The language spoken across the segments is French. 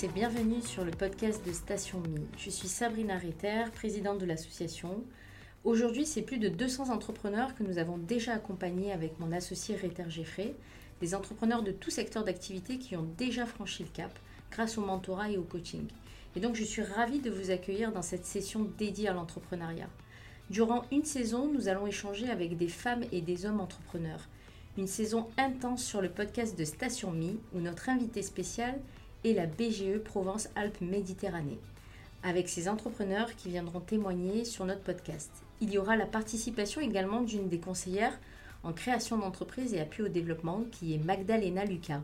et bienvenue sur le podcast de Station Mi. Je suis Sabrina Retter, présidente de l'association. Aujourd'hui, c'est plus de 200 entrepreneurs que nous avons déjà accompagnés avec mon associé Retter Geffrey, des entrepreneurs de tout secteur d'activité qui ont déjà franchi le cap grâce au mentorat et au coaching. Et donc, je suis ravie de vous accueillir dans cette session dédiée à l'entrepreneuriat. Durant une saison, nous allons échanger avec des femmes et des hommes entrepreneurs. Une saison intense sur le podcast de Station Mi, où notre invité spécial est la BGE Provence-Alpes-Méditerranée, avec ces entrepreneurs qui viendront témoigner sur notre podcast. Il y aura la participation également d'une des conseillères en création d'entreprise et appui au développement, qui est Magdalena Lucas.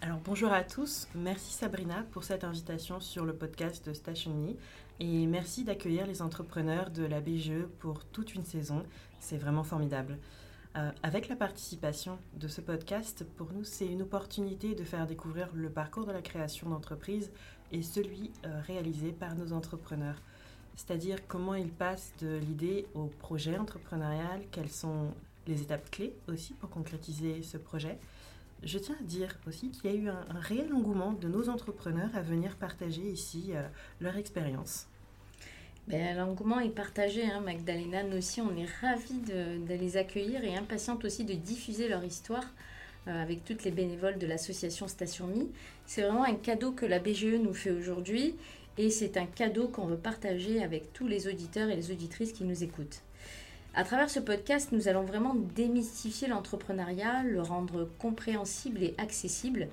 Alors bonjour à tous, merci Sabrina pour cette invitation sur le podcast de Station Me et merci d'accueillir les entrepreneurs de la BGE pour toute une saison, c'est vraiment formidable. Euh, avec la participation de ce podcast, pour nous, c'est une opportunité de faire découvrir le parcours de la création d'entreprise et celui euh, réalisé par nos entrepreneurs. C'est-à-dire comment ils passent de l'idée au projet entrepreneurial, quelles sont les étapes clés aussi pour concrétiser ce projet, je tiens à dire aussi qu'il y a eu un, réel engouement de nos entrepreneurs à venir partager ici euh, leur expérience. Ben, L'engouement est partagé, hein, Magdalena. Nous aussi, on est ravis de, les accueillir et impatientes aussi de diffuser leur histoire euh, avec toutes les bénévoles de l'association Station Mi. C'est vraiment un cadeau que la BGE nous fait aujourd'hui et c'est un cadeau qu'on veut partager avec tous les auditeurs et les auditrices qui nous écoutent. À travers ce podcast, nous allons vraiment démystifier l'entrepreneuriat, le rendre compréhensible et accessible.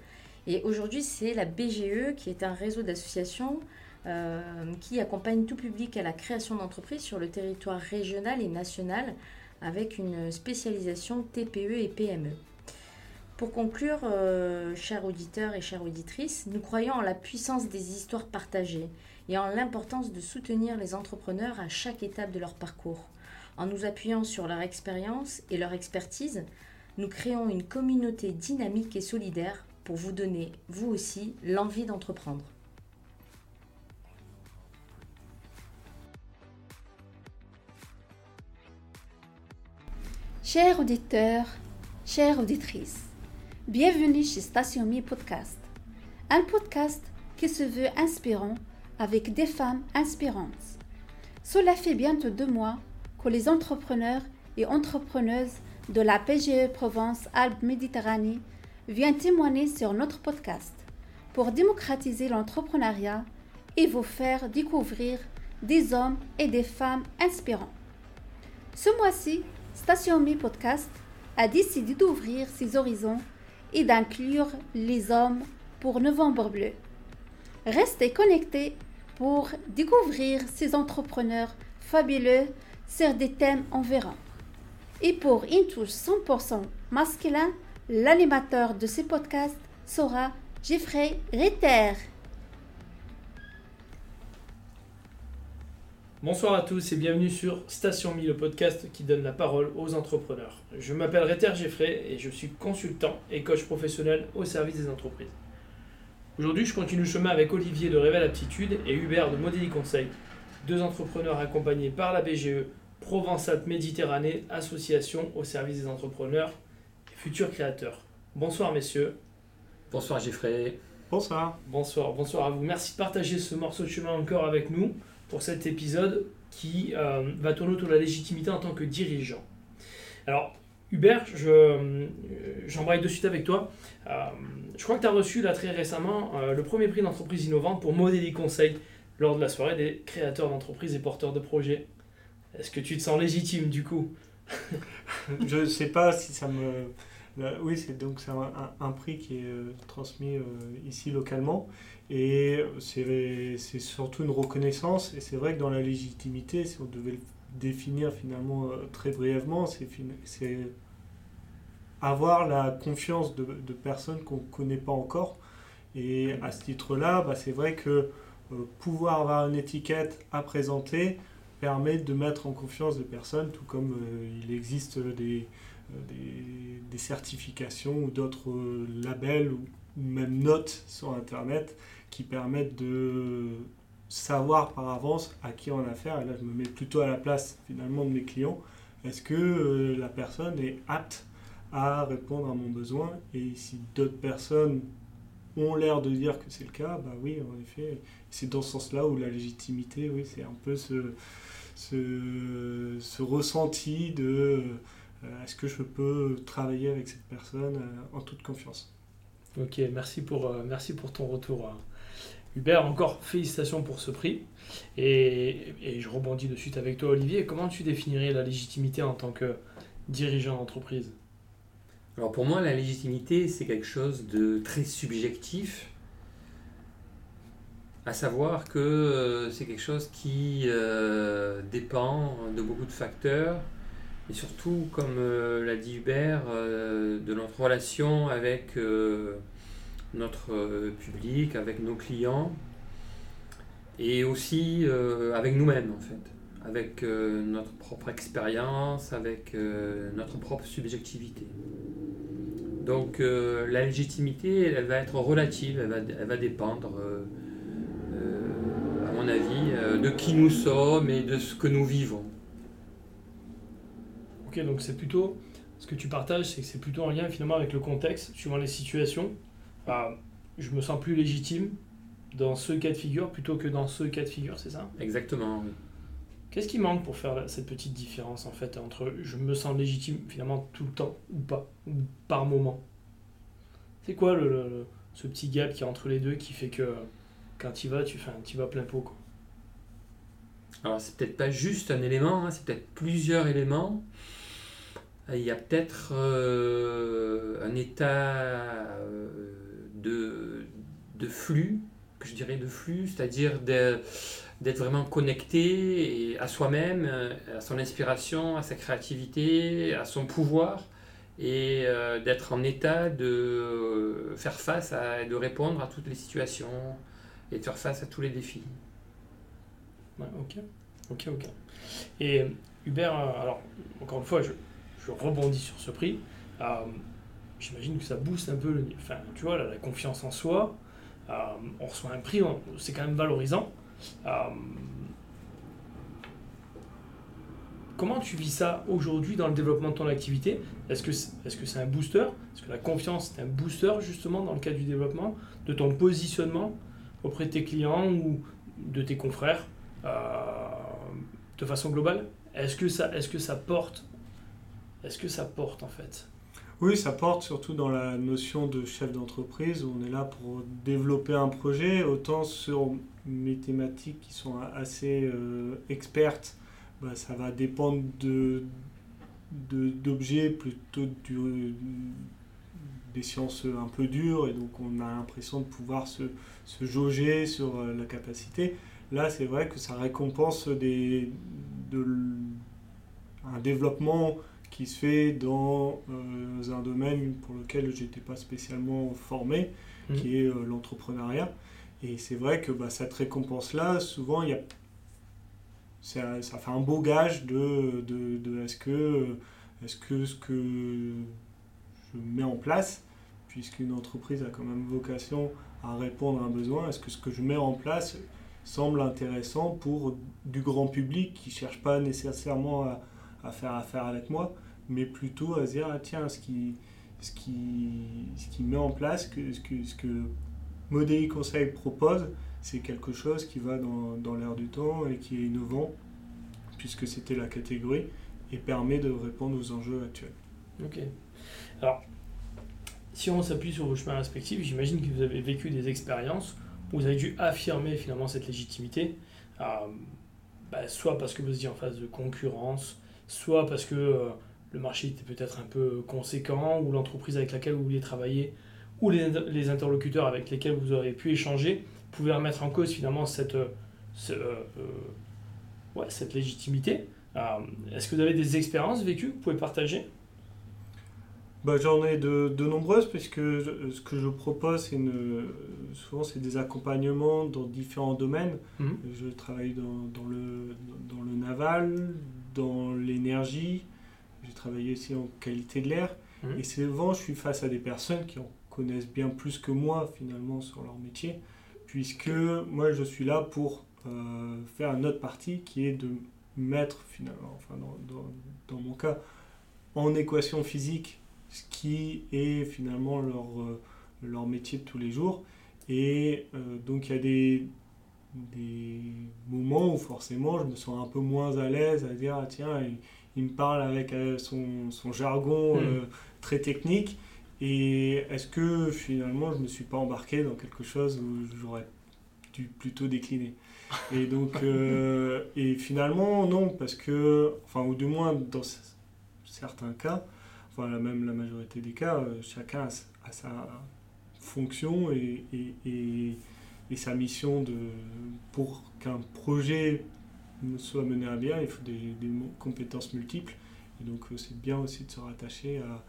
Et aujourd'hui, c'est la BGE qui est un réseau d'associations qui accompagne tout public à la création d'entreprises sur le territoire régional et national avec une spécialisation TPE et PME. Pour conclure, euh, chers auditeurs et chères auditrices, nous croyons en la puissance des histoires partagées et en l'importance de soutenir les entrepreneurs à chaque étape de leur parcours. En nous appuyant sur leur expérience et leur expertise, nous créons une communauté dynamique et solidaire pour vous donner, vous aussi, l'envie d'entreprendre. Chers auditeurs, chères auditrices, bienvenue chez Station Mi Podcast, un podcast qui se veut inspirant avec des femmes inspirantes. Cela fait bientôt deux mois que les entrepreneurs et entrepreneuses de la PGE Provence-Alpes-Méditerranée viennent témoigner sur notre podcast pour démocratiser l'entrepreneuriat et vous faire découvrir des hommes et des femmes inspirants. Ce mois-ci, Station Mi Podcast a décidé d'ouvrir ses horizons et d'inclure les hommes pour Novembre Bleu. Restez connectés pour découvrir ces entrepreneurs fabuleux sur des thèmes environs. Et pour une touche 100% masculin, l'animateur de ce podcast sera Jeffrey Ritter. Bonsoir à tous et bienvenue sur Station Mi, le podcast qui donne la parole aux entrepreneurs. Je m'appelle Réter Geffrey et je suis consultant et coach professionnel au service des entreprises. Aujourd'hui, je continue le chemin avec Olivier de Révèle Aptitude et Hubert de Modélie Conseil, deux entrepreneurs accompagnés par la BGE Provence-Alpes-Méditerranée, association au service des entrepreneurs et futurs créateurs. Bonsoir messieurs. Bonsoir Geffrey. Bonsoir. Bonsoir, bonsoir à vous. Merci de partager ce morceau de chemin encore avec nous pour cet épisode qui euh, va tourner autour de la légitimité en tant que dirigeant. Alors, Hubert, euh, j'embraye de suite avec toi. Euh, je crois que tu as reçu là très récemment le premier prix d'entreprise innovante pour modéliser conseil lors de la soirée des créateurs d'entreprises et porteurs de projets. Est-ce que tu te sens légitime du coup? Je ne sais pas si ça me... Oui, c'est donc un, prix qui est transmis ici localement et c'est surtout une reconnaissance. Et c'est vrai que dans la légitimité, si on devait le définir finalement euh, très brièvement, c'est avoir la confiance de, personnes qu'on ne connaît pas encore. Et à ce titre-là, bah, c'est vrai que euh, pouvoir avoir une étiquette à présenter permet de mettre en confiance des personnes, tout comme euh, il existe des, des, des certifications ou d'autres labels ou même notes sur Internet qui permettent de savoir par avance à qui on a affaire. Et là, je me mets plutôt à la place finalement de mes clients. Est-ce que euh, la personne est apte à répondre à mon besoin? Et si d'autres personnes ont l'air de dire que c'est le cas, bah oui, en effet, c'est dans ce sens-là où la légitimité, oui, c'est un peu ce, ce, ressenti de euh, est-ce que je peux travailler avec cette personne euh, en toute confiance? Ok, merci pour, euh, merci pour ton retour. hein. Hubert, encore félicitations pour ce prix. Et, et je rebondis de suite avec toi, Olivier. Comment tu définirais la légitimité en tant que dirigeant d'entreprise? Alors pour moi, la légitimité, c'est quelque chose de très subjectif, à savoir que euh, c'est quelque chose qui euh, dépend de beaucoup de facteurs, et surtout, comme euh, l'a dit Hubert, euh, de notre relation avec euh, notre public, avec nos clients, et aussi avec nous-mêmes en fait, avec notre propre expérience, avec notre propre subjectivité. Donc la légitimité, elle, va être relative, elle va, dépendre, à mon avis, de qui nous sommes et de ce que nous vivons. Ok, donc c'est plutôt, ce que tu partages, c'est que c'est plutôt en lien finalement avec le contexte, suivant les situations. Je me sens plus légitime dans ce cas de figure plutôt que dans ce cas de figure, c'est ça? Exactement. oui. Qu'est-ce qui manque pour faire cette petite différence en fait entre je me sens légitime finalement tout le temps ou pas, ou par moment? C'est quoi le, ce petit gap qui est entre les deux qui fait que quand tu vas, tu fais un vas plein pot quoi? Alors c'est peut-être pas juste un élément, hein, c'est peut-être plusieurs éléments. Il y a peut-être euh, un état euh, de, de flux, que je dirais de flux, c'est-à-dire d'être vraiment connecté à soi-même, euh, à son inspiration, à sa créativité, à son pouvoir, et euh, d'être en état de euh, faire face à, de répondre à toutes les situations et de faire face à tous les défis. Ok, ok, ok. Et Hubert, euh, alors encore une fois, je, je rebondis sur ce prix. Euh, J'imagine que ça booste un peu le, enfin, tu vois, la, confiance en soi. Euh, on reçoit un prix, c'est quand même valorisant. Euh, comment tu vis ça aujourd'hui dans le développement de ton activité? Est-ce que c'est est -ce c'est un booster? Est-ce que la confiance est un booster justement dans le cadre du développement, de ton positionnement auprès de tes clients ou de tes confrères de façon globale? Est-ce que ça, est-ce que ça porte Est-ce que ça porte en fait? Oui, ça porte surtout dans la notion de chef d'entreprise. Où on est là pour développer un projet, autant sur mes thématiques qui sont assez euh, expertes, bah, ça va dépendre de, d'objets plutôt des sciences un peu dures. Et donc on a l'impression de pouvoir se, se jauger sur euh, la capacité. Là, c'est vrai que ça récompense des, de un développement qui se fait dans euh, un domaine pour lequel j'étais pas spécialement formé, Mhm. qui est euh, l'entrepreneuriat. Et c'est vrai que bah, cette récompense-là, souvent, il y a, ça, ça fait un beau gage de, de, de est-ce que, est-ce que ce que je mets en place, puisqu'une entreprise a quand même vocation à répondre à un besoin, est-ce que ce que je mets en place semble intéressant pour du grand public qui ne cherche pas nécessairement à, à faire affaire avec moi, mais plutôt à dire, ah, tiens, ce qui, ce qui, ce qui met en place, que, ce que, ce que Modéi Conseil propose, c'est quelque chose qui va dans, dans l'air du temps et qui est innovant, puisque c'était la catégorie, et permet de répondre aux enjeux actuels. Ok. Alors, si on s'appuie sur vos chemins respectifs, j'imagine que vous avez vécu des expériences où vous avez dû affirmer finalement cette légitimité, euh, bah, soit parce que vous étiez en phase de concurrence, soit parce que euh, le marché était peut-être un peu conséquent, ou l'entreprise avec laquelle vous vouliez travailler, ou les, les interlocuteurs avec lesquels vous auriez pu échanger, pouvaient remettre en cause finalement cette, euh, euh, euh, ouais, cette légitimité. Est-ce que vous avez des expériences vécues que vous pouvez partager? Bah, J'en ai de, de nombreuses, puisque je- ce que je propose, c'est souvent c'est des accompagnements dans différents domaines. Mhm. Je travaille dans, dans le, dans le naval, dans l'énergie, travaillé aussi en qualité de l'air. Mhm. Et souvent, je suis face à des personnes qui en connaissent bien plus que moi, finalement, sur leur métier, puisque moi, je suis là pour euh, faire une autre partie qui est de mettre, finalement, enfin, dans, dans, dans mon cas, en équation physique ce qui est finalement leur, euh, leur métier de tous les jours. Et donc il y a des, des moments où forcément je me sens un peu moins à l'aise à dire ah, tiens il, me parle avec son, son jargon Hmm. très technique et est-ce que finalement je me suis pas embarqué dans quelque chose où j'aurais dû plutôt décliner? Et donc euh, et finalement non parce que enfin ou du moins dans certains cas enfin même la majorité des cas euh, chacun a, sa- a sa fonction et, et, et- et sa mission de pour qu'un projet soit mené à bien il faut des, compétences multiples et donc euh, c'est bien aussi de se rattacher à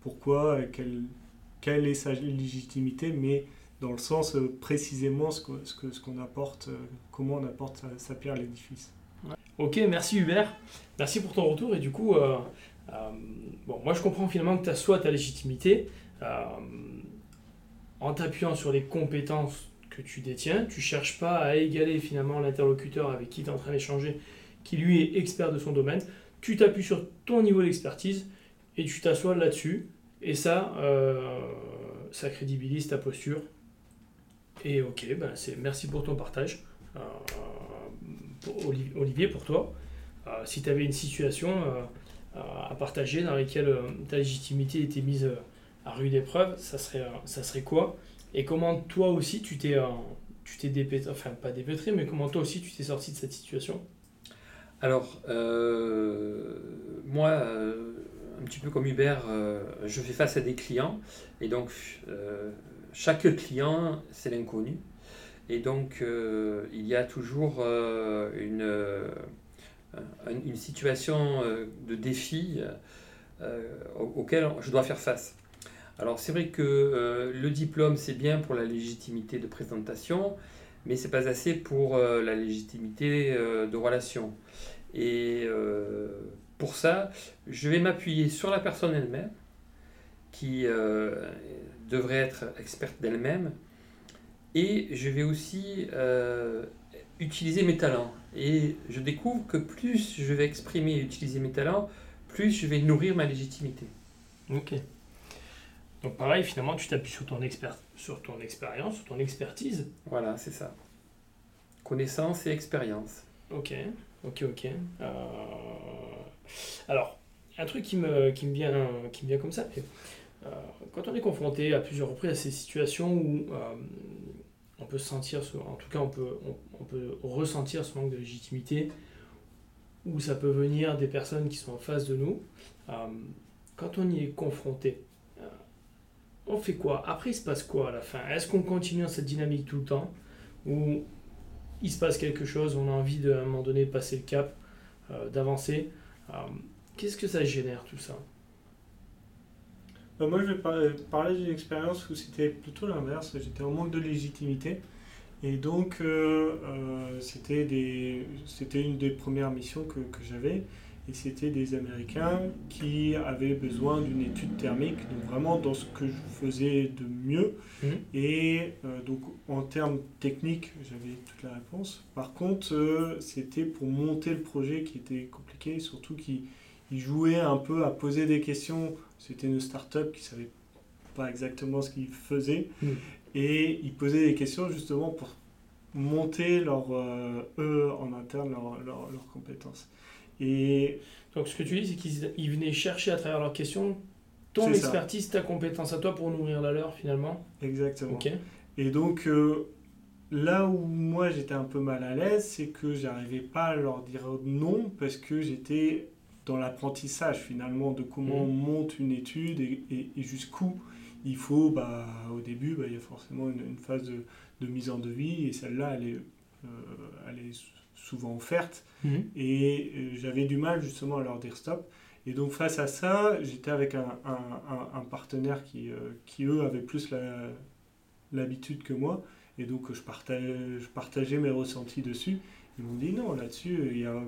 pourquoi, quelle, quelle est sa légitimité, mais dans le sens euh, précisément ce ce que- ce qu'on apporte, euh, comment on apporte sa, pierre à l'édifice. Ok, merci Hubert. Merci pour ton retour. Et du coup, bon, moi je comprends finalement que tu as soit ta légitimité, en t'appuyant sur les compétences que tu détiens, tu cherches pas à égaler finalement l'interlocuteur avec qui tu es en train d'échanger, qui lui est expert de son domaine. Tu t'appuies sur ton niveau d'expertise et tu t'assois là-dessus. Et ça, euh, ça crédibilise ta posture. Et ok, ben c'est merci pour ton partage. Euh, Olivier, pour toi, euh, si tu avais une situation à partager dans laquelle ta légitimité était mise à rude épreuve, ça serait, ça serait quoi? Et comment toi aussi tu t'es euh, tu t'es dépêtré, enfin pas dépêtré, mais comment toi aussi tu t'es sorti de cette situation? Alors, euh, moi, euh, un petit peu comme Hubert, je fais face à des clients. Et donc, chaque client, c'est l'inconnu. Et donc, il y a toujours une, un- une situation de défi au- auquel je dois faire face. Alors, c'est vrai que euh, le diplôme, c'est bien pour la légitimité de présentation, mais c'est pas assez pour euh, la légitimité euh, de relation. Et pour ça, je vais m'appuyer sur la personne elle-même, qui devrait être experte d'elle-même, et je vais aussi utiliser mes talents. Et je découvre que plus je vais exprimer et utiliser mes talents, plus je vais nourrir ma légitimité. Ok. Donc pareil, finalement, tu t'appuies sur ton expert, sur ton expérience, sur ton expertise. Voilà, c'est ça. Connaissance et expérience. Ok, ok, ok. Euh, Alors, un truc qui me, qui me, vient, qui me vient comme ça, c'est, euh, quand on est confronté à plusieurs reprises à ces situations où euh, on peut se sentir, ce- en tout cas on peut, on, on peut ressentir ce manque de légitimité, où ça peut venir des personnes qui sont en face de nous, euh, quand on y est confronté, on fait quoi? Après, il se passe quoi à la fin? Est-ce qu'on continue dans cette dynamique tout le temps? Ou il se passe quelque chose, on a envie de, à un moment donné de passer le cap, euh, d'avancer? Euh, Qu'est-ce que ça génère tout ça? Euh, moi, je vais par- parler d'une expérience où c'était plutôt l'inverse. J'étais en manque de légitimité. Et donc, c'était une des premières missions que j'avais. Et c'était des Américains qui avaient besoin d'une étude thermique, donc vraiment dans ce que je faisais de mieux. Mhm. Et euh, donc, en termes techniques, j'avais toute la réponse. Par contre, euh, c'était pour monter le projet qui était compliqué, surtout qui jouait un peu à poser des questions. C'était une start-up qui savait pas exactement ce qu'ils faisaient. Mm. Et ils posaient des questions justement pour monter leur, euh, eux en interne leurs leur, leurs compétences. Et Donc ce que tu dis, c'est qu'ils ils venaient chercher à travers leurs questions ton ça. expertise, ta compétence à toi pour nourrir la leur finalement. exactement. Ok. Et donc, euh, là où moi j'étais un peu mal à l'aise, c'est que j'arrivais pas à leur dire non parce que j'étais dans l'apprentissage finalement de comment on Mhm. monte une étude et, et- et jusqu'où il faut, bah, au début, bah, il y a forcément une, une phase de, de mise en devis et celle-là, elle est, euh, elle est souvent offerte. Mhm. Et euh, j'avais du mal justement à leur dire stop. Et donc face à ça, j'étais avec un, un- partenaire qui, euh, qui, eux, avait plus l'habitude que moi. Et donc je partageais, je partageais mes ressentis dessus. Ils m'ont dit non, là-dessus, il y a,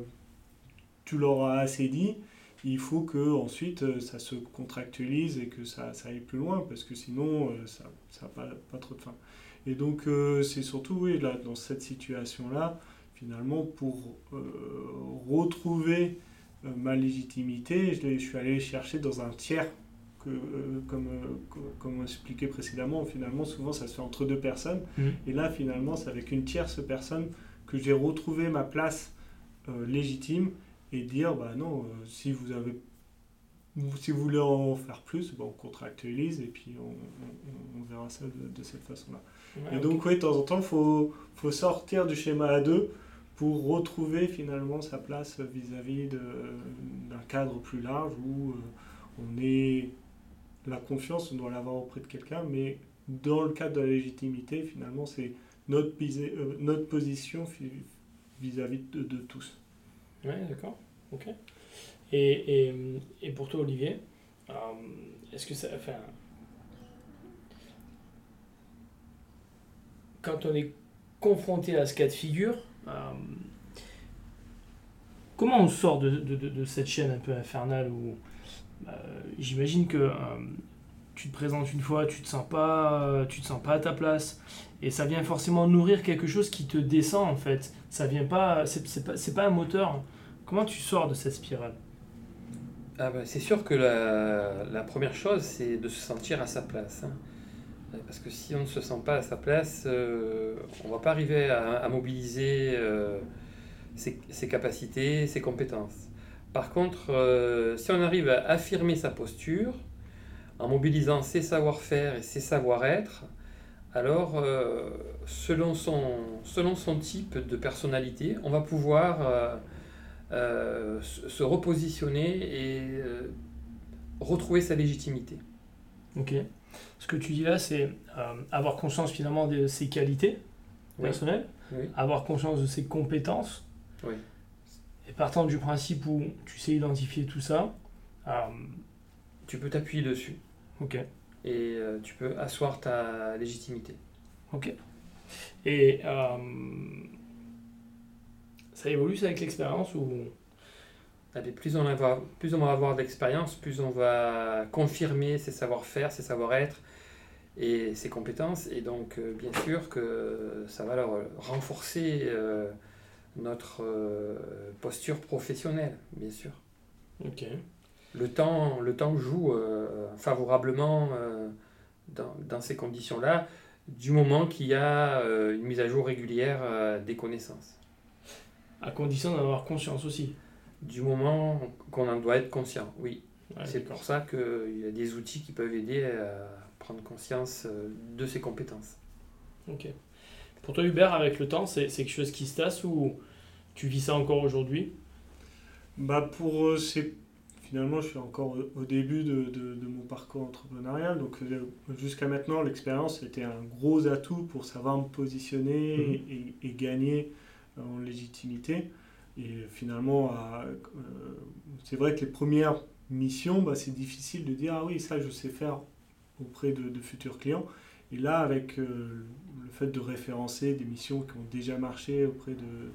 tu leur as assez dit. Il faut que ensuite euh, ça se contractualise et que ça, ça aille plus loin parce que sinon ça n'a pas, pas trop de fin. Et donc euh, c'est surtout oui, là, dans cette situation-là, finalement, pour euh, retrouver euh, ma légitimité, je, suis allé chercher dans un tiers que, euh, comme, co- comme on expliquait précédemment, finalement, souvent ça se fait entre deux personnes. Mhm. Et là, finalement, c'est avec une tierce personne que j'ai retrouvé ma place légitime et dire, bah non, euh, si vous avez si vous voulez en faire plus, bah, on contractualise et puis on, on- on verra ça de, de cette façon-là. Ouais, Et donc, oui, de temps en temps, il faut, faut sortir du schéma à deux pour retrouver finalement sa place vis-à-vis de- d'un cadre plus large où euh, on est. La confiance, on doit l'avoir auprès de quelqu'un, mais dans le cadre de la légitimité, finalement, c'est notre, euh, notre position vis-à-vis de, tous. Ouais, d'accord. Ok. Et, et, et pour toi, Olivier, euh, est-ce que ça. Enfin, quand on est confronté à ce cas de figure, euh, comment on sort de, cette chaîne un peu infernale où euh, j'imagine que euh, tu te présentes une fois, tu te sens pas, tu te sens pas à ta place, et ça vient forcément nourrir quelque chose qui te descend en fait. Ça vient pas, c'est pas, pas un moteur. Comment tu sors de cette spirale? Ah ben, c'est sûr que la, la première chose, c'est de se sentir à sa place. hein. Parce que si on ne se sent pas à sa place, euh, on ne va pas arriver à, mobiliser euh, ses, capacités, ses compétences. Par contre, euh, si on arrive à affirmer sa posture, en mobilisant ses savoir-faire et ses savoir-être, alors, selon, son, selon son type de personnalité, on va pouvoir se repositionner et retrouver sa légitimité. Ok. Ce que tu dis là, c'est euh, avoir conscience finalement de ses qualités Oui. personnelles, Oui. avoir conscience de ses compétences. Oui. Et partant du principe où tu sais identifier tout ça, euh, Tu peux t'appuyer dessus ok. et euh, tu peux asseoir ta légitimité. Ok. Et ça évolue ça avec l'expérience ou Allez, plus, on va, plus on va avoir d'expérience, plus on va confirmer ses savoir-faire, ses savoir-être et ses compétences. Et donc, euh, bien sûr que ça va leur renforcer euh, notre euh, posture professionnelle, bien sûr. Ok. Le temps, le temps joue favorablement dans, dans ces conditions-là, du moment qu'il y a une mise à jour régulière des connaissances. À condition d'en avoir conscience aussi. Du moment qu'on en doit être conscient, oui. Ouais, C'est pour ça qu'il y a des outils qui peuvent aider à prendre conscience euh, de ses compétences. Ok. Pour toi, Hubert, avec le temps, c'est c'est quelque chose qui se tasse ou tu vis ça encore aujourd'hui? Bah pour euh, c'est finalement je suis encore au, début de, de- de mon parcours entrepreneurial donc euh, jusqu'à maintenant l'expérience était un gros atout pour savoir me positionner et, et gagner euh, en légitimité et finalement euh, c'est vrai que les premières missions bah, c'est difficile de dire ah oui ça je sais faire auprès de, de futurs clients et là avec euh, le fait de référencer des missions qui ont déjà marché auprès de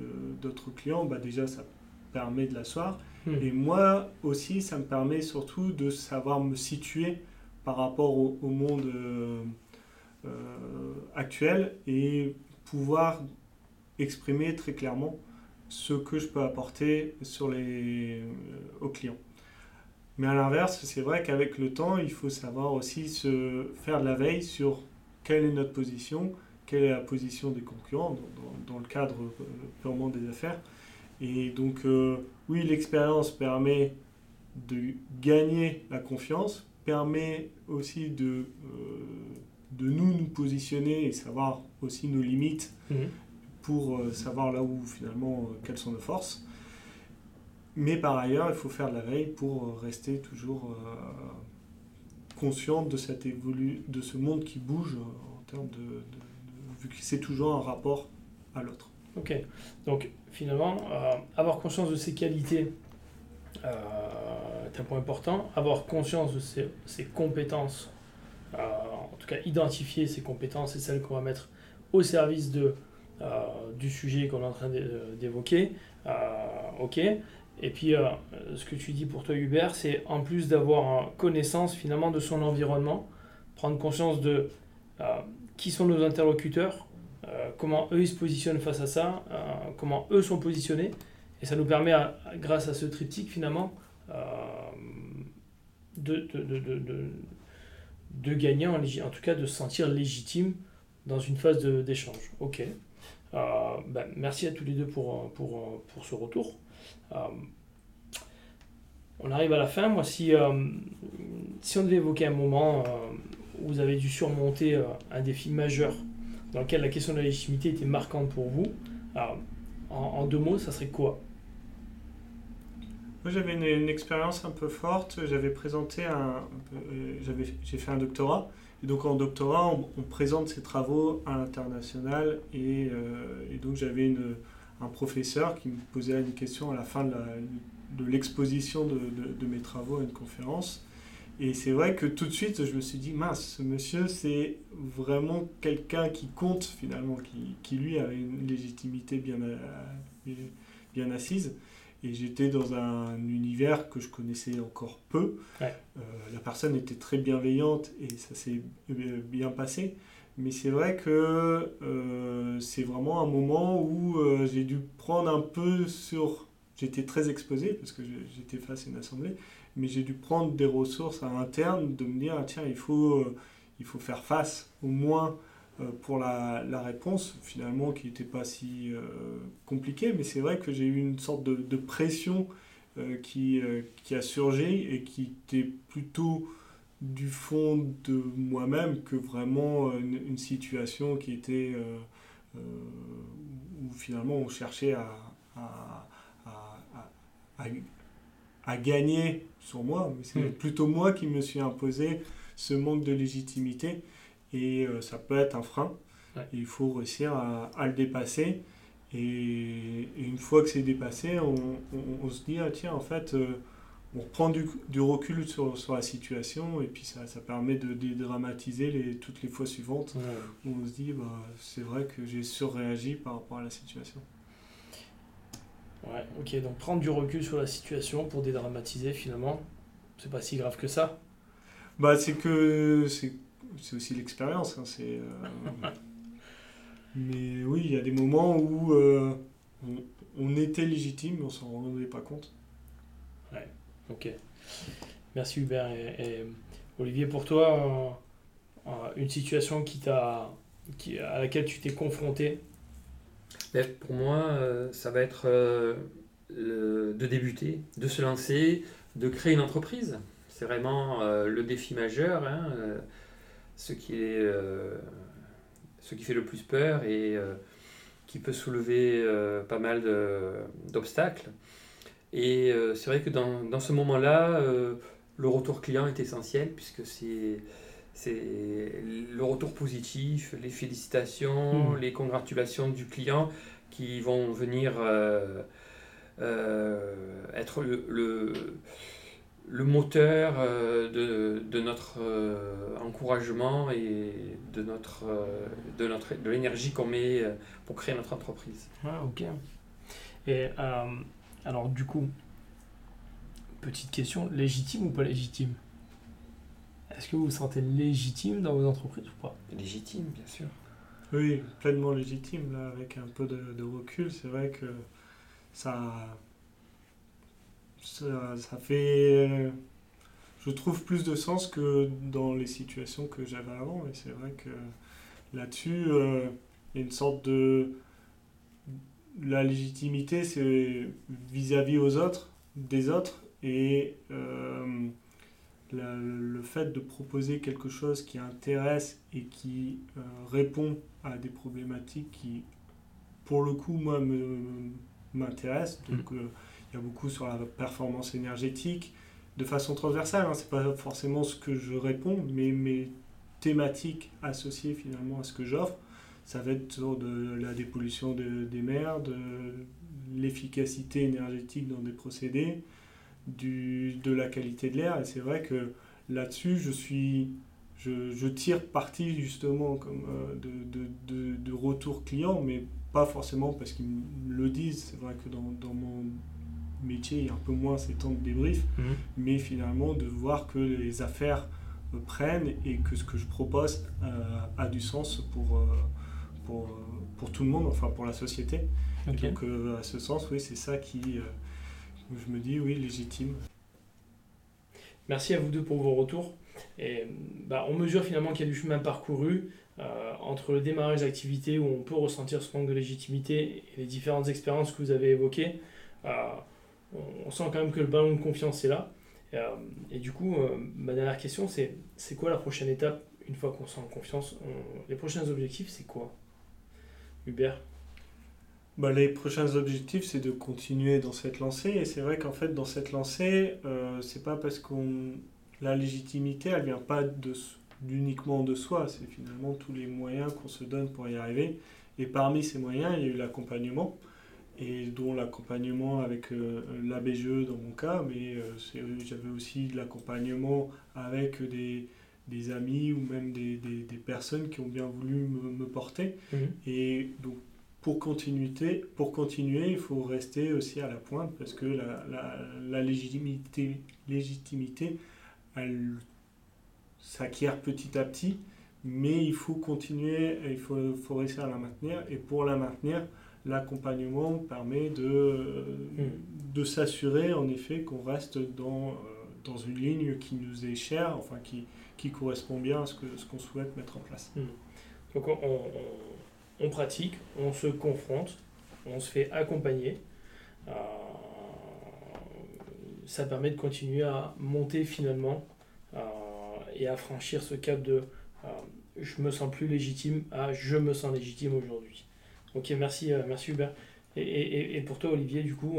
euh, d'autres clients bah déjà ça permet de l'asseoir. Hmm. Et moi aussi, ça me permet surtout de savoir me situer par rapport au, au monde euh, euh, actuel et pouvoir exprimer très clairement ce que je peux apporter sur les, euh, aux clients. Mais à l'inverse, c'est vrai qu'avec le temps, il faut savoir aussi se faire de la veille sur quelle est notre position, quelle est la position des concurrents dans, dans- le cadre euh, purement des affaires. Et donc, euh, oui, l'expérience permet de gagner la confiance, permet aussi de, de nous nous positionner et savoir aussi nos limites Mhm. Pour euh, savoir là où finalement euh, quelles sont nos forces. Mais par ailleurs, il faut faire de la veille pour euh, rester toujours euh, conscient de, cette évolu de ce monde qui bouge en termes de, vu que c'est toujours un rapport à l'autre. Ok. Donc finalement, avoir conscience de ses qualités est un point important. Avoir conscience de ses, compétences, en tout cas identifier ses compétences et celles qu'on va mettre au service de, du sujet qu'on est en train d'é- d'évoquer. Euh, ok. Et puis, euh, ce que tu dis pour toi, Hubert, c'est en plus d'avoir euh, connaissance finalement de son environnement, prendre conscience de euh, qui sont nos interlocuteurs, euh, comment eux ils se positionnent face à ça, euh, comment eux sont positionnés. Et ça nous permet, grâce à ce triptyque finalement, euh, de, gagner, en, en tout cas de se sentir légitime dans une phase d'échange. Ok. Euh, ben, merci à tous les deux pour, euh, pour, euh, pour ce retour. On arrive à la fin. Moi, si, si on devait évoquer un moment où vous avez dû surmonter un défi majeur dans lequel la question de la légitimité était marquante pour vous, en, deux mots, ça serait quoi? Moi, j'avais une, expérience un peu forte. J'avais présenté un. J'ai fait un doctorat. Et donc, en doctorat, on, présente ses travaux à l'international. Et, euh, et donc, j'avais un professeur qui me posait une question à la fin de la- de l'exposition de, de- de mes travaux à une conférence. Et c'est vrai que tout de suite, je me suis dit, mince, ce monsieur, c'est vraiment quelqu'un qui compte finalement, qui, qui lui a une légitimité bien, euh, bien assise. Et j'étais dans un univers que je connaissais encore peu. Ouais. Euh, la personne était très bienveillante et ça s'est euh, bien passé. Mais c'est vrai que euh, c'est vraiment un moment où euh, j'ai dû prendre un peu sur... J'étais très exposé parce que j'étais face à une assemblée, mais j'ai dû prendre des ressources à interne, de me dire, ah, tiens, il faut, il faut faire face au moins pour la, la réponse, finalement, qui n'était pas si euh, compliquée, mais c'est vrai que j'ai eu une sorte de, de pression euh, qui, euh, qui a surgi et qui était plutôt du fond de moi-même que vraiment euh, une, une situation qui était euh, euh, où finalement on cherchait à, à, à, à- gagner sur moi, c'est Mm. plutôt moi qui me suis imposé ce manque de légitimité et euh, ça peut être un frein. Ouais. Il faut réussir à, à le dépasser. Et, et une fois que c'est dépassé, on, on- on se dit, ah, tiens, en fait, euh, on reprend du, du recul sur, sur la situation et puis ça, ça permet de dédramatiser les, toutes les fois suivantes où on se dit, bah, c'est vrai que j'ai surréagi par rapport à la situation. Ouais, ok, donc prendre du recul sur la situation pour dédramatiser finalement, c'est pas si grave que ça. Bah, c'est que c'est aussi l'expérience. hein, c'est, euh, Mais oui, il y a des moments où euh, on, on était légitime, mais on s'en rendait pas compte. Ok. Merci Hubert et, et Olivier pour toi, euh, une situation qui t'a, qui, à laquelle tu t'es confronté? Mais pour moi, euh, ça va être euh, de débuter, de se lancer, de créer une entreprise. C'est vraiment euh, le défi majeur, hein, euh, ce, qui est, euh, ce qui fait le plus peur et euh, qui peut soulever euh, pas mal de- d'obstacles. Et c'est vrai que dans, dans ce moment-là, le retour client est essentiel puisque c'est c'est le retour positif, les félicitations, Mhm. les congratulations du client qui vont venir euh, euh, être le, le, le moteur euh, de, de notre euh, encouragement et de notre euh, de notre de l'énergie qu'on met euh, pour créer notre entreprise. Ah, ok. Et euh, alors du coup, petite question, légitime ou pas légitime? Est-ce que vous vous sentez légitime dans vos entreprises ou pas? Légitime, bien sûr. Oui, pleinement légitime, là, avec un peu de, de recul. C'est vrai que ça, ça, ça fait, euh, je trouve, plus de sens que dans les situations que j'avais avant. Et c'est vrai que là-dessus, euh, il y a une sorte de... La légitimité, c'est vis-à-vis aux autres, des autres, et euh, la- le fait de proposer quelque chose qui intéresse et qui euh, répond à des problématiques qui, pour le coup, moi, me- m'intéressent. Donc, euh, il y a beaucoup sur la performance énergétique, de façon transversale. Hein, c'est pas forcément ce que je réponds, mais mes thématiques associées finalement à ce que j'offre, ça va être sur de la dépollution de- des mers, de l'efficacité énergétique dans des procédés, du, de la qualité de l'air. Et c'est vrai que là-dessus, je suis, je, je tire parti justement comme euh, de, de, de, de retour client, mais pas forcément parce qu'ils me le disent. C'est vrai que dans, dans mon métier, a un peu moins ces temps de débrief, mais finalement de voir que les affaires euh, prennent et que ce que je propose euh, a du sens pour, euh, pour, pour tout le monde, enfin pour la société. Et donc à ce sens, oui, c'est ça qui, je me dis, oui, légitime. merci à vous deux pour vos retours. Et bah, on mesure finalement qu'il y a du chemin parcouru euh, entre le démarrage d'activité où on peut ressentir ce manque de légitimité et les différentes expériences que vous avez évoquées. Euh, on, sent quand même que le ballon de confiance est là. Euh, et du coup, ma dernière question, c'est c'est quoi la prochaine étape une fois qu'on sent confiance? Les prochains objectifs, c'est quoi? Hubert? Bah, les prochains objectifs, c'est de continuer dans cette lancée. Et c'est vrai qu'en fait, dans cette lancée, euh, c'est pas parce qu'on. La légitimité, elle vient pas de, uniquement de soi. C'est finalement tous les moyens qu'on se donne pour y arriver. Et parmi ces moyens, il y a eu l'accompagnement. Et dont l'accompagnement avec euh, l'ABGE dans mon cas, mais euh, j'avais aussi de l'accompagnement avec des, des, amis ou même des, des, des, personnes qui ont bien voulu me, me porter. Mmh. Et donc pour, continuité, pour continuer, il faut rester aussi à la pointe parce que la, la, légitimité, légitimité elle s'acquiert petit à petit, mais il faut continuer, il faut, faut réussir à la maintenir. Et pour la maintenir, l'accompagnement permet de, hmm. de s'assurer en effet qu'on reste dans, euh, dans une ligne qui nous est chère, enfin qui, qui correspond bien à ce qu'on ce qu'on souhaite mettre en place. Hmm. Donc on, on on pratique, on se confronte, on se fait accompagner. Euh, ça permet de continuer à monter finalement euh, et à franchir ce cap de euh, je me sens plus légitime à je me sens légitime aujourd'hui. Ok, merci, merci Hubert. Et, pour toi, Olivier, du coup,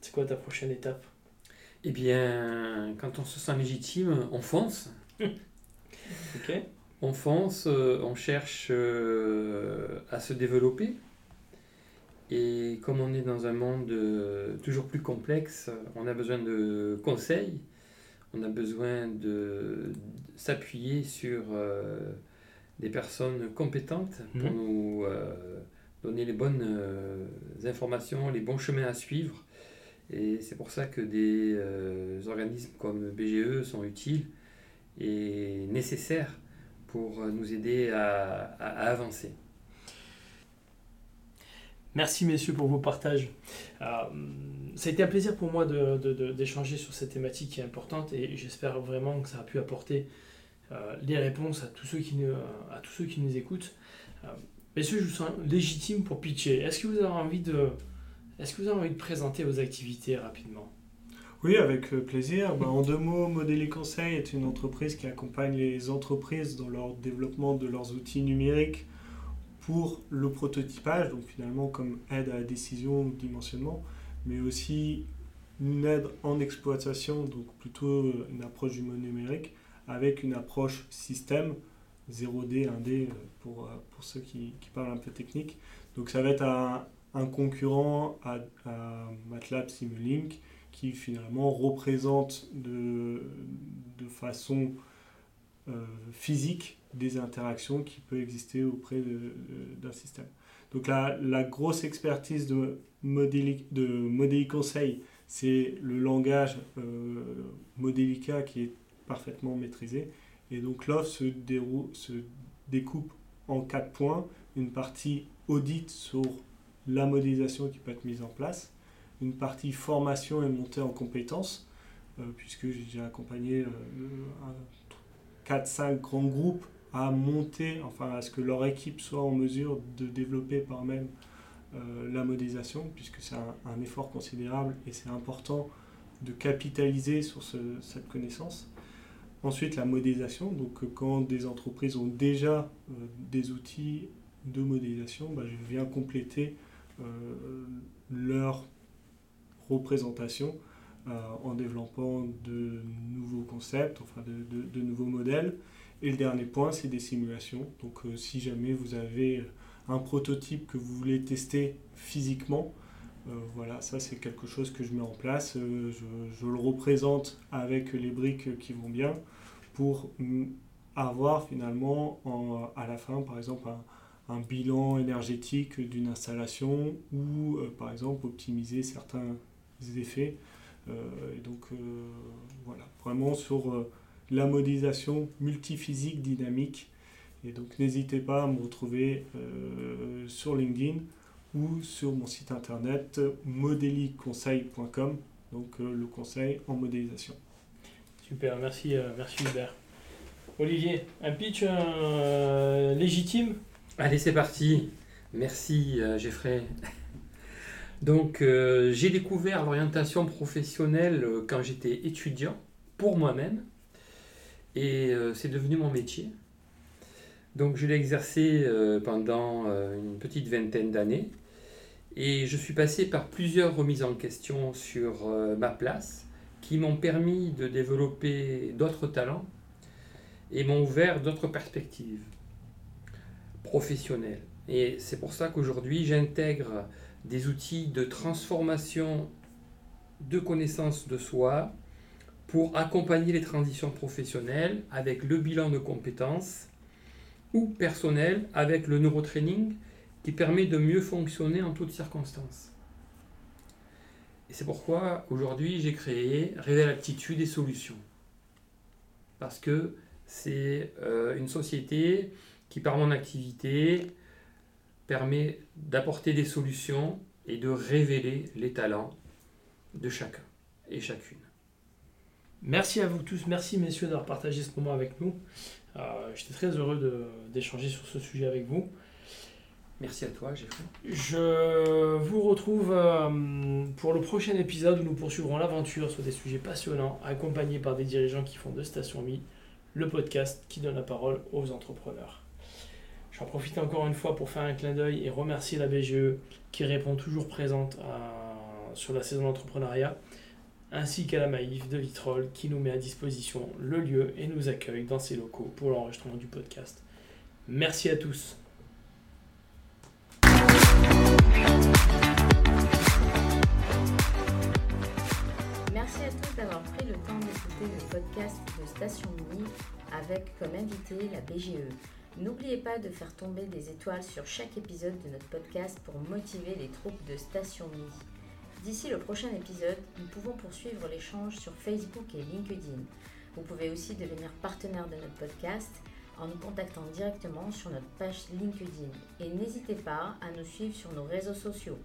c'est quoi ta prochaine étape? Eh bien, quand on se sent légitime, on fonce. ok on fonce, euh, on cherche euh, à se développer. Et comme on est dans un monde euh, toujours plus complexe, on a besoin de conseils, on a besoin de, s'appuyer sur des personnes compétentes pour mhm. nous donner les bonnes informations, les bons chemins à suivre. Et c'est pour ça que des organismes comme BGE sont utiles et nécessaires pour euh, nous aider à, avancer. Merci messieurs pour vos partages. Euh, ça a été un plaisir pour moi d'échanger de, sur cette thématique qui est importante et j'espère vraiment que ça a pu apporter euh, les réponses à tous ceux qui nous, à tous ceux qui nous écoutent. messieurs, je vous sens légitime pour pitcher. Est-ce que vous avez envie de, est-ce que vous avez envie de présenter vos activités rapidement? Oui, avec euh, plaisir. Bah, en deux mots, Modeli Conseil est une entreprise qui accompagne les entreprises dans leur développement de leurs outils numériques pour le prototypage, donc finalement comme aide à la décision ou dimensionnement, mais aussi une aide en exploitation, donc plutôt une approche du mode numérique, avec une approche système, 0D, 1D, pour, euh, pour ceux qui, qui parlent un peu technique. Donc ça va être un, un concurrent à, à MATLAB Simulink, qui finalement représente de, de façon euh, physique des interactions qui peuvent exister auprès d'un système. Donc la, la, grosse expertise de Modeli, de Conseil, c'est le langage euh, Modelica qui est parfaitement maîtrisé. Et donc l'offre se, se découpe en quatre points. Une partie audit sur la modélisation qui peut être mise en place une partie formation et montée en compétences, euh, puisque j'ai accompagné 4-5 euh, grands groupes à monter, enfin à ce que leur équipe soit en mesure de développer par même euh, la modélisation, puisque c'est un, effort considérable et c'est important de capitaliser sur cette connaissance. Ensuite, la modélisation, donc quand des entreprises ont déjà des outils de modélisation, bah, je viens compléter leur représentation euh, en développant de nouveaux concepts, enfin de, de, nouveaux modèles. Et le dernier point, c'est des simulations. Donc euh, si jamais vous avez un prototype que vous voulez tester physiquement, euh, voilà, ça c'est quelque chose que je mets en place. je, je, le représente avec les briques qui vont bien pour avoir finalement en, à la fin, par exemple, un, bilan énergétique d'une installation ou par exemple optimiser certains effets. Euh, et donc euh, voilà, vraiment sur euh, la modélisation multiphysique dynamique. Et donc n'hésitez pas à me retrouver sur LinkedIn ou sur mon site internet modeliconseil.com, donc le conseil en modélisation. Super, merci, euh, merci Hubert. Olivier, un pitch euh, légitime? Allez, c'est parti. Merci, euh, Geoffrey. Donc, euh, j'ai découvert l'orientation professionnelle quand j'étais étudiant, pour moi-même, et c'est devenu mon métier. Donc, je l'ai exercé pendant une petite vingtaine d'années, et je suis passé par plusieurs remises en question sur ma place, qui m'ont permis de développer d'autres talents et m'ont ouvert d'autres perspectives professionnelles. Et c'est pour ça qu'aujourd'hui, j'intègre des outils de transformation de connaissances de soi pour accompagner les transitions professionnelles avec le bilan de compétences ou personnelles avec le neurotraining qui permet de mieux fonctionner en toutes circonstances. Et c'est pourquoi aujourd'hui j'ai créé Révèle Aptitude et Solutions. Parce que c'est euh, une société qui, par mon activité, permet d'apporter des solutions et de révéler les talents de chacun et chacune. Merci à vous tous, merci messieurs d'avoir partagé ce moment avec nous. Euh, J'étais très heureux d'échanger sur ce sujet avec vous. Merci à toi, Geoffrey. Je vous retrouve euh, pour le prochain épisode où nous poursuivrons l'aventure sur des sujets passionnants, accompagnés par des dirigeants qui font de Station Mi le podcast qui donne la parole aux entrepreneurs. J'en profite encore une fois pour faire un clin d'œil et remercier la BGE qui répond toujours présente à- sur la saison d'entrepreneuriat, ainsi qu'à la Maïf de Vitrolles qui nous met à disposition le lieu et nous accueille dans ses locaux pour l'enregistrement du podcast. Merci à tous. Merci à tous d'avoir pris le temps d'écouter le podcast de Station Mini avec comme invité la BGE. N'oubliez pas de faire tomber des étoiles sur chaque épisode de notre podcast pour motiver les troupes de Station Mini. D'ici le prochain épisode, nous pouvons poursuivre l'échange sur Facebook et LinkedIn. Vous pouvez aussi devenir partenaire de notre podcast en nous contactant directement sur notre page LinkedIn. Et n'hésitez pas à nous suivre sur nos réseaux sociaux.